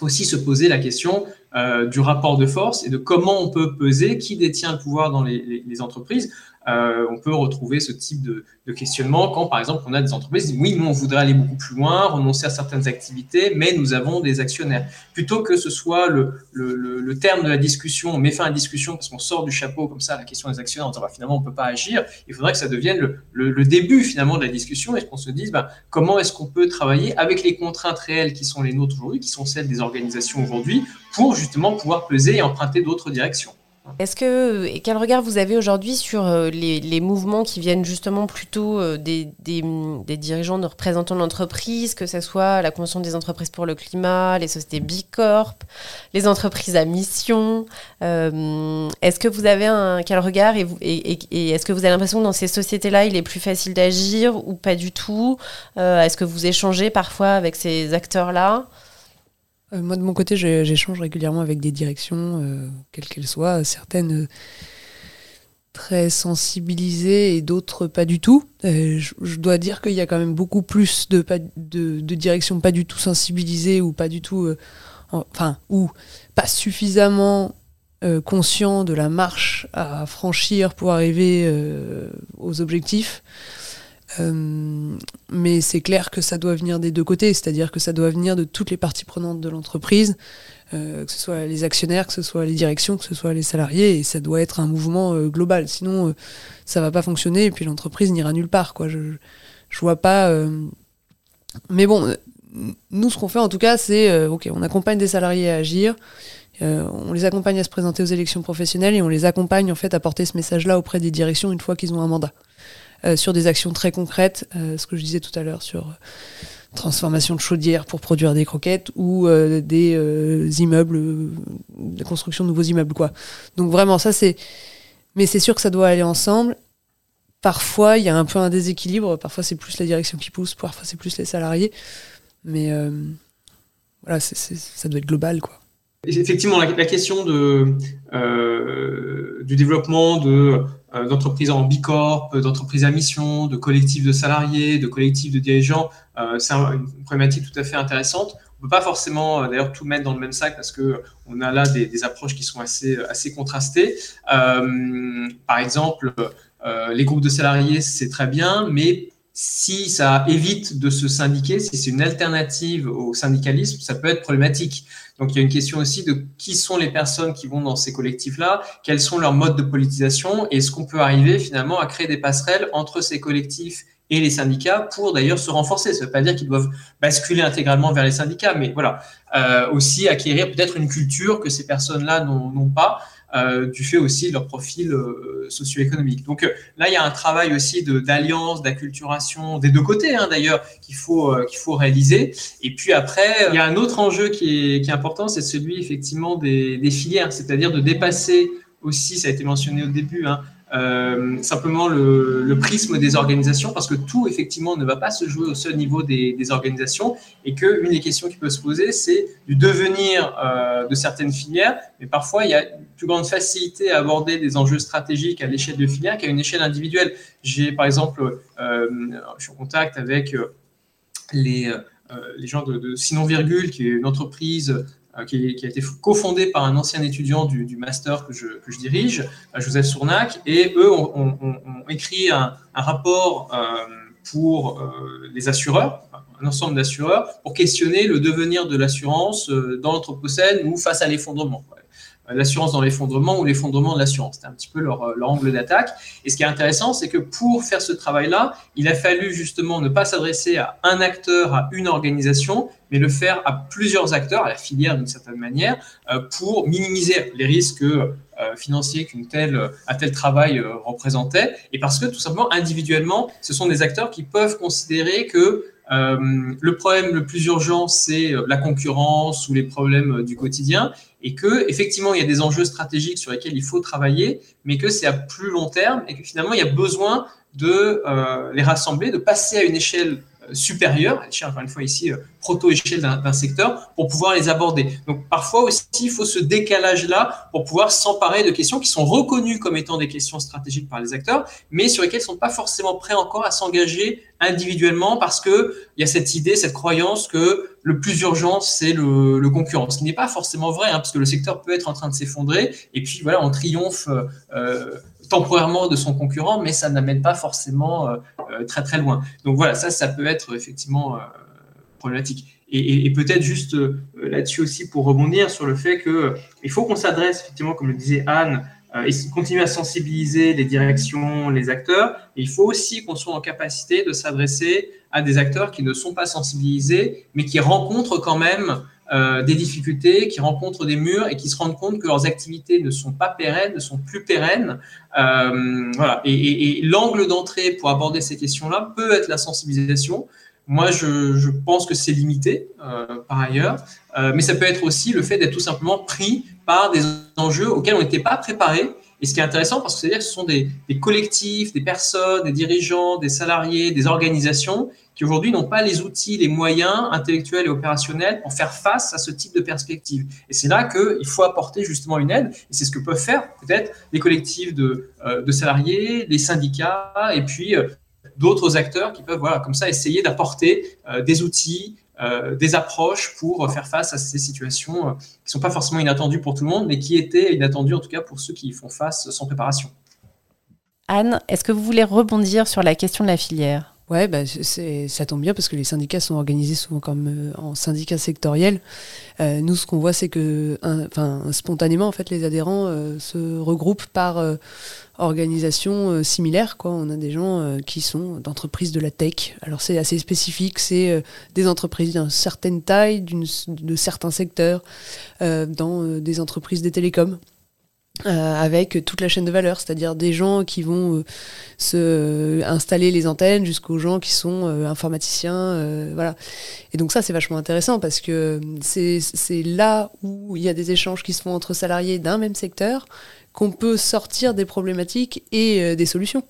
aussi se poser la question euh, du rapport de force et de comment on peut peser, qui détient le pouvoir dans les, les entreprises. Euh, on peut retrouver ce type de, questionnement quand, par exemple, on a des entreprises qui disent oui, nous, on voudrait aller beaucoup plus loin, renoncer à certaines activités, mais nous avons des actionnaires. Plutôt que ce soit le, le, terme de la discussion, on met fin à la discussion parce qu'on sort du chapeau comme ça la question des actionnaires en disant bah, finalement, on ne peut pas agir. Il faudrait que ça devienne le, début finalement de la discussion et qu'on se dise bah, comment est-ce qu'on peut travailler avec les contraintes réelles qui sont les nôtres aujourd'hui, qui sont celles des organisations aujourd'hui, pour justement pouvoir peser et emprunter d'autres directions. Est-ce que quel regard vous avez aujourd'hui sur euh, les, mouvements qui viennent justement plutôt euh, des, dirigeants, de représentants de l'entreprise, que ce soit la Convention des entreprises pour le climat, les sociétés Bicorp, les entreprises à mission euh, Est-ce que vous avez un quel regard et, est-ce que vous avez l'impression que dans ces sociétés-là, il est plus facile d'agir ou pas du tout Est-ce que vous échangez parfois avec ces acteurs-là? Moi, de mon côté, j'échange régulièrement avec des directions, quelles qu'elles soient. Certaines très sensibilisées et d'autres pas du tout. je, dois dire qu'il y a quand même beaucoup plus de, de, de, directions pas du tout sensibilisées ou pas du tout, enfin, ou pas suffisamment euh, conscients de la marche à franchir pour arriver euh, aux objectifs. Euh, mais c'est clair que ça doit venir des deux côtés, c'est-à-dire que ça doit venir de toutes les parties prenantes de l'entreprise, que ce soit les actionnaires, que ce soit les directions, que ce soit les salariés, et ça doit être un mouvement global. Sinon, ça va pas fonctionner et puis l'entreprise n'ira nulle part. Je vois pas. Mais bon, nous, ce qu'on fait en tout cas, c'est ok, on accompagne des salariés à agir. on les accompagne à se présenter aux élections professionnelles et on les accompagne en fait à porter ce message-là auprès des directions une fois qu'ils ont un mandat. Sur des actions très concrètes, ce que je disais tout à l'heure sur transformation de chaudières pour produire des croquettes ou euh, des euh, immeubles, euh, la construction de nouveaux immeubles, quoi. Donc vraiment, ça c'est. Mais c'est sûr que ça doit aller ensemble. Parfois, il y a un peu un déséquilibre. Parfois, c'est plus la direction qui pousse, parfois, c'est plus les salariés. Mais voilà, ça doit être global, quoi. Effectivement, la, question de, du développement de euh, d'entreprises en bicorp, d'entreprises à mission, de collectifs de salariés, de collectifs de dirigeants. Euh, c'est une problématique tout à fait intéressante. On ne peut pas forcément euh, d'ailleurs tout mettre dans le même sac parce que on a là des, approches qui sont assez, assez contrastées. par exemple, les groupes de salariés, c'est très bien, mais si ça évite de se syndiquer, si c'est une alternative au syndicalisme, ça peut être problématique. Donc il y a une question aussi de qui sont les personnes qui vont dans ces collectifs-là, quels sont leurs modes de politisation, et est-ce qu'on peut arriver finalement à créer des passerelles entre ces collectifs et les syndicats pour d'ailleurs se renforcer? Ça ne veut pas dire qu'ils doivent basculer intégralement vers les syndicats, mais voilà, euh, aussi acquérir peut-être une culture que ces personnes-là n'ont pas euh, du fait aussi de leur profil euh, socio-économique. Donc euh, là, il y a un travail aussi d'alliance, d'acculturation des deux côtés hein, d'ailleurs qu'il faut qu'il faut réaliser. Et puis après, il y a un autre enjeu qui est, qui est important, c'est celui effectivement des, des filières, c'est-à-dire de dépasser aussi, ça a été mentionné au début, hein, euh, simplement le, prisme des organisations, parce que tout, effectivement, ne va pas se jouer au seul niveau des, organisations, et qu'une des questions qui peut se poser, c'est du devenir euh, de certaines filières, mais parfois, il y a une plus grande facilité à aborder des enjeux stratégiques à l'échelle de filière qu'à une échelle individuelle. J'ai, par exemple, euh, je suis en contact avec les, les gens de, de Sinon Virgule, qui est une entreprise euh, qui, a été cofondé par un ancien étudiant du, master que je, dirige, euh, Joseph Sournac, et eux ont, écrit un, rapport euh, pour les assureurs, un ensemble d'assureurs, pour questionner le devenir de l'assurance dans l'Anthropocène ou face à l'effondrement l'assurance dans l'effondrement ou l'effondrement de l'assurance. C'était un petit peu leur, leur angle d'attaque. Et ce qui est intéressant, c'est que pour faire ce travail-là, il a fallu justement ne pas s'adresser à un acteur, à une organisation, mais le faire à plusieurs acteurs, à la filière d'une certaine manière, euh, pour minimiser les risques euh, financiers qu'une telle, un tel travail euh, représentait. Et parce que tout simplement, individuellement, ce sont des acteurs qui peuvent considérer que le problème le plus urgent, c'est la concurrence ou les problèmes du quotidien, et que effectivement il y a des enjeux stratégiques sur lesquels il faut travailler, mais que c'est à plus long terme et que finalement il y a besoin de euh, les rassembler, de passer à une échelle euh, supérieure, encore une fois ici, euh, proto-échelle d'un secteur, pour pouvoir les aborder. Donc parfois aussi, il faut ce décalage-là pour pouvoir s'emparer de questions qui sont reconnues comme étant des questions stratégiques par les acteurs, mais sur lesquelles ils ne sont pas forcément prêts encore à s'engager individuellement parce qu'il y a cette idée, cette croyance que le plus urgent, c'est le, le, concurrent. Ce n'est pas forcément vrai, hein, parce que le secteur peut être en train de s'effondrer, et puis voilà, on triomphe euh, temporairement de son concurrent, mais ça n'amène pas forcément euh, euh, très très loin. Donc voilà, ça, ça peut être effectivement euh, problématique. Et, peut-être juste là-dessus aussi pour rebondir sur le fait que il faut qu'on s'adresse effectivement, comme le disait Anne, et continuer à sensibiliser les directions, les acteurs. il faut aussi qu'on soit en capacité de s'adresser à des acteurs qui ne sont pas sensibilisés, mais qui rencontrent quand même euh, des difficultés, qui rencontrent des murs et qui se rendent compte que leurs activités ne sont pas pérennes, ne sont plus pérennes. Euh, voilà. Et, l'angle d'entrée pour aborder ces questions-là peut être la sensibilisation. Moi, je, pense que c'est limité euh, par ailleurs, mais ça peut être aussi le fait d'être tout simplement pris par des enjeux auxquels on n'était pas préparé Et ce qui est intéressant, parce que c'est-à-dire ce sont des, collectifs, des personnes, des dirigeants, des salariés, des organisations qui aujourd'hui n'ont pas les outils, les moyens intellectuels et opérationnels pour faire face à ce type de perspective. Et c'est là qu'il faut apporter justement une aide, et c'est ce que peuvent faire peut-être les collectifs de, euh, salariés, les syndicats, et puis euh, d'autres acteurs qui peuvent, voilà, comme ça, essayer d'apporter euh, des outils, des approches pour faire face à ces situations euh, qui ne sont pas forcément inattendues pour tout le monde, mais qui étaient inattendues en tout cas pour ceux qui y font face sans préparation. Anne, est-ce que vous voulez rebondir sur la question de la filière? Ouais, bah, ça tombe bien parce que les syndicats sont organisés souvent comme euh, en syndicats sectoriels. Euh, nous, ce qu'on voit, c'est que enfin, spontanément, en fait, les adhérents euh, se regroupent par organisation similaire. Quoi. On a des gens qui sont d'entreprises de la tech. Alors c'est assez spécifique, c'est des entreprises d'une certaine taille, de certains secteurs, dans des entreprises des télécoms. Euh, avec toute la chaîne de valeur, c'est-à-dire des gens qui vont euh, se euh, installer les antennes jusqu'aux gens qui sont informaticiens, voilà. Et donc ça c'est vachement intéressant parce que c'est là où il y a des échanges qui se font entre salariés d'un même secteur qu'on peut sortir des problématiques et des solutions.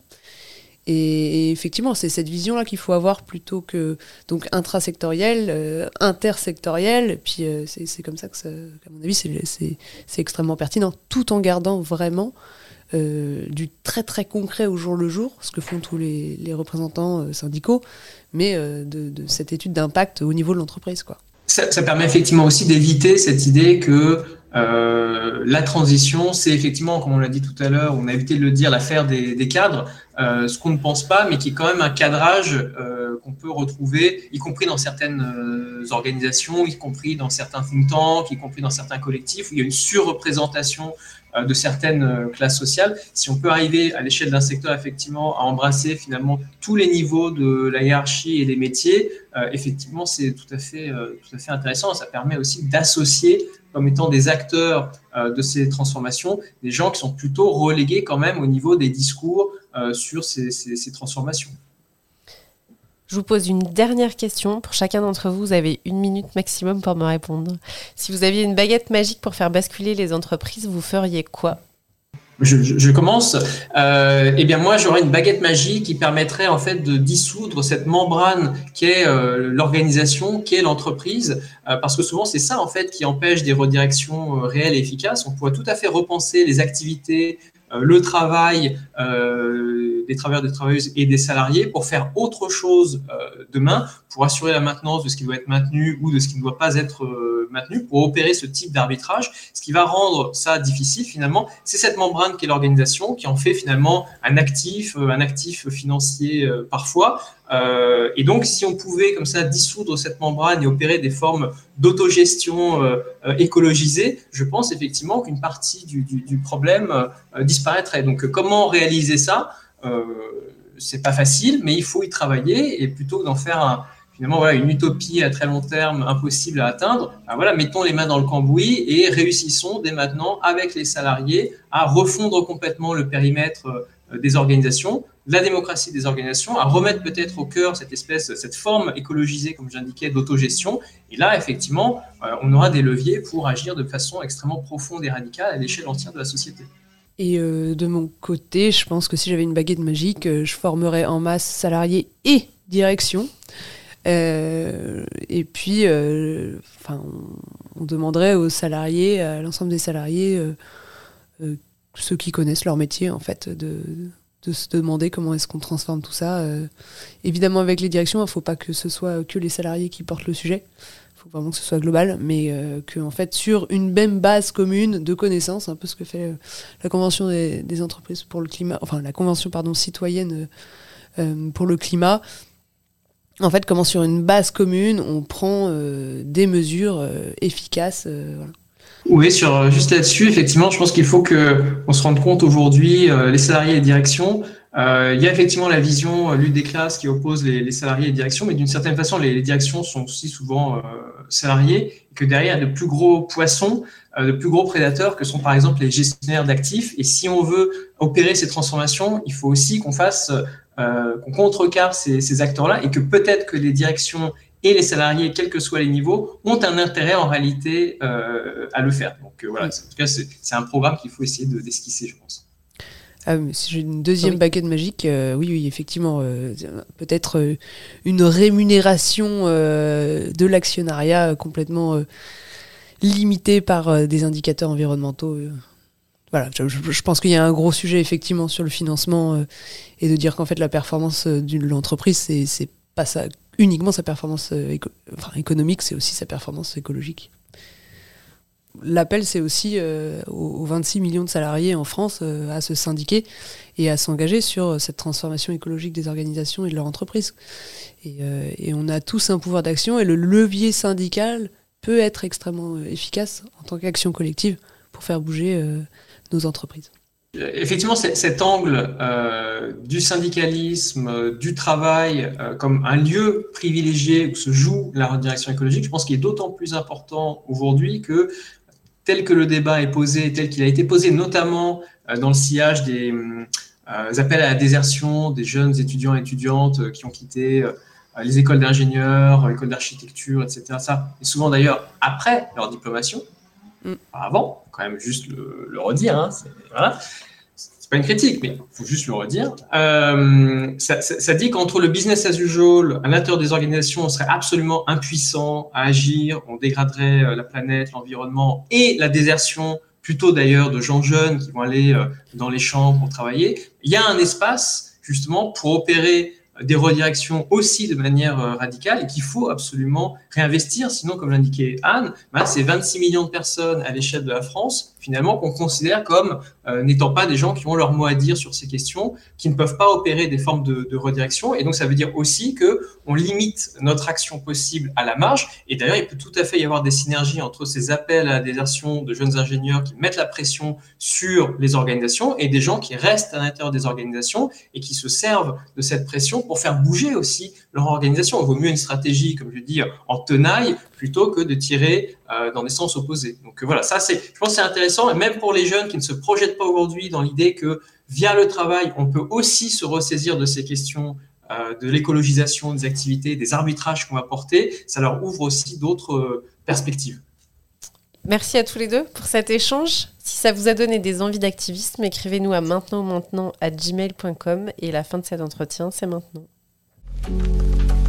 Et, effectivement, c'est cette vision-là qu'il faut avoir plutôt que donc intrasectoriel, euh, intersectoriel. Et puis euh, c'est comme ça que, à mon avis, c'est extrêmement pertinent, tout en gardant vraiment euh, du très très concret au jour le jour, ce que font tous les, représentants syndicaux, mais de, de, cette étude d'impact au niveau de l'entreprise, quoi. Ça, permet effectivement aussi d'éviter cette idée que euh, la transition, c'est effectivement, comme on l'a dit tout à l'heure, on a évité de le dire, l'affaire des, cadres, euh, ce qu'on ne pense pas, mais qui est quand même un cadrage euh, qu'on peut retrouver, y compris dans certaines organisations, y compris dans certains think tanks, y compris dans certains collectifs, où il y a une surreprésentation de certaines classes sociales. Si on peut arriver à l'échelle d'un secteur, effectivement, à embrasser finalement tous les niveaux de la hiérarchie et des métiers, effectivement, c'est tout, à fait, tout à fait intéressant. Ça permet aussi d'associer comme étant des acteurs euh, de ces transformations, des gens qui sont plutôt relégués quand même au niveau des discours euh, sur ces, transformations. Je vous pose une dernière question. Pour chacun d'entre vous, vous avez une minute maximum pour me répondre. Si vous aviez une baguette magique pour faire basculer les entreprises, vous feriez quoi je, commence. Euh, eh bien, moi, j'aurais une baguette magique qui permettrait en fait de dissoudre cette membrane qui est euh, l'organisation, qui est l'entreprise, euh, parce que souvent c'est ça en fait qui empêche des redirections euh, réelles et efficaces. On pourrait tout à fait repenser les activités, le travail des travailleurs, des travailleuses et des salariés pour faire autre chose demain, pour assurer la maintenance de ce qui doit être maintenu ou de ce qui ne doit pas être maintenu pour opérer ce type d'arbitrage. Ce qui va rendre ça difficile finalement, c'est cette membrane qui est l'organisation qui en fait finalement un actif, euh, un actif financier euh, parfois. Euh, et donc, si on pouvait comme ça dissoudre cette membrane et opérer des formes d'autogestion écologisée, je pense effectivement qu'une partie du, problème disparaîtrait. Donc, comment réaliser ça? C'est pas facile, mais il faut y travailler et plutôt d'en faire un, voilà, une utopie à très long terme impossible à atteindre, ben voilà, mettons les mains dans le cambouis et réussissons dès maintenant avec les salariés à refondre complètement le périmètre euh, des organisations, la démocratie des organisations, à remettre peut-être au cœur cette espèce, cette forme écologisée, comme j'indiquais, d'autogestion. Et là, effectivement, euh, on aura des leviers pour agir de façon extrêmement profonde et radicale à l'échelle entière de la société. Et euh, de mon côté, je pense que si j'avais une baguette magique, je formerais en masse salariés et direction. Euh, et puis, euh, enfin, on, demanderait aux salariés, à l'ensemble des salariés, euh, ceux qui connaissent leur métier, en fait, de, se demander comment est-ce qu'on transforme tout ça. évidemment, avec les directions, il ne faut pas que ce soit que les salariés qui portent le sujet. Il faut vraiment que ce soit global, mais que en fait, sur une même base commune de connaissances, un peu ce que fait la Convention des, des, entreprises pour le climat, enfin la Convention pardon citoyenne pour le climat, en fait, comment sur une base commune, on prend euh, des mesures euh, efficaces. Euh, oui, sur, juste là-dessus, effectivement, je pense qu'il faut qu'on se rende compte aujourd'hui, les salariés et les directions, il y a effectivement la vision lutte des classes qui oppose les, salariés et les directions, mais d'une certaine façon, les, directions sont aussi souvent salariés, que derrière, de plus gros poissons, de plus gros prédateurs que sont par exemple les gestionnaires d'actifs. Et si on veut opérer ces transformations, il faut aussi qu'on fasse euh, qu'on contrecarre ces, acteurs-là et que peut-être que les directions et les salariés, quels que soient les niveaux, ont un intérêt en réalité euh, à le faire. Donc euh, voilà, en tout cas, c'est un programme qu'il faut essayer d'esquisser, je pense. Ah, j'ai une deuxième baguette magique, oui, oui, effectivement, peut-être une rémunération de l'actionnariat complètement limitée par des indicateurs environnementaux voilà, je, pense qu'il y a un gros sujet effectivement sur le financement euh, et de dire qu'en fait la performance euh, de l'entreprise, c'est pas ça, uniquement sa performance euh, économique, c'est aussi sa performance écologique. L'appel, c'est aussi aux, 26 millions de salariés en France à se syndiquer et à s'engager sur cette transformation écologique des organisations et de leur entreprise. Et on a tous un pouvoir d'action et le levier syndical peut être extrêmement efficace en tant qu'action collective pour faire bouger nos entreprises. Effectivement, cet angle euh, du syndicalisme, du travail, euh, comme un lieu privilégié où se joue la redirection écologique, je pense qu'il est d'autant plus important aujourd'hui que tel que le débat est posé, tel qu'il a été posé notamment euh, dans le sillage des appels à la désertion des jeunes étudiants et étudiantes qui ont quitté les écoles d'ingénieurs, l'école d'architecture, etc. Ça, et souvent d'ailleurs après leur diplomation, mm. avant, quand même juste le, redire. Hein, c'est, voilà. Pas une critique, mais il faut juste le redire. Euh, ça, dit qu'entre le business as usual, à l'intérieur des organisations, on serait absolument impuissant à agir, on dégraderait euh, la planète, l'environnement et la désertion, plutôt d'ailleurs de gens jeunes qui vont aller euh, dans les champs pour travailler. Il y a un espace justement pour opérer des redirections aussi de manière euh, radicale et qu'il faut absolument réinvestir. Sinon, comme l'indiquait Anne, bah, c'est 26 millions de personnes à l'échelle de la France, finalement, qu'on considère comme euh, n'étant pas des gens qui ont leur mot à dire sur ces questions, qui ne peuvent pas opérer des formes de, redirection. Et donc, ça veut dire aussi que on limite notre action possible à la marge. Et d'ailleurs, il peut tout à fait y avoir des synergies entre ces appels à la désertion de jeunes ingénieurs qui mettent la pression sur les organisations et des gens qui restent à l'intérieur des organisations et qui se servent de cette pression pour faire bouger aussi leur organisation. Il vaut mieux une stratégie, comme je dis, en tenaille plutôt que de tirer euh, dans des sens opposés. Donc euh, voilà, ça c'est, je pense c'est intéressant, et même pour les jeunes qui ne se projettent pas aujourd'hui dans l'idée que via le travail, on peut aussi se ressaisir de ces questions euh, de l'écologisation des activités, des arbitrages qu'on va porter, ça leur ouvre aussi d'autres perspectives. Merci à tous les deux pour cet échange. Si ça vous a donné des envies d'activisme, écrivez-nous à maintenant maintenant gmail.com et la fin de cet entretien, c'est maintenant. Thank you.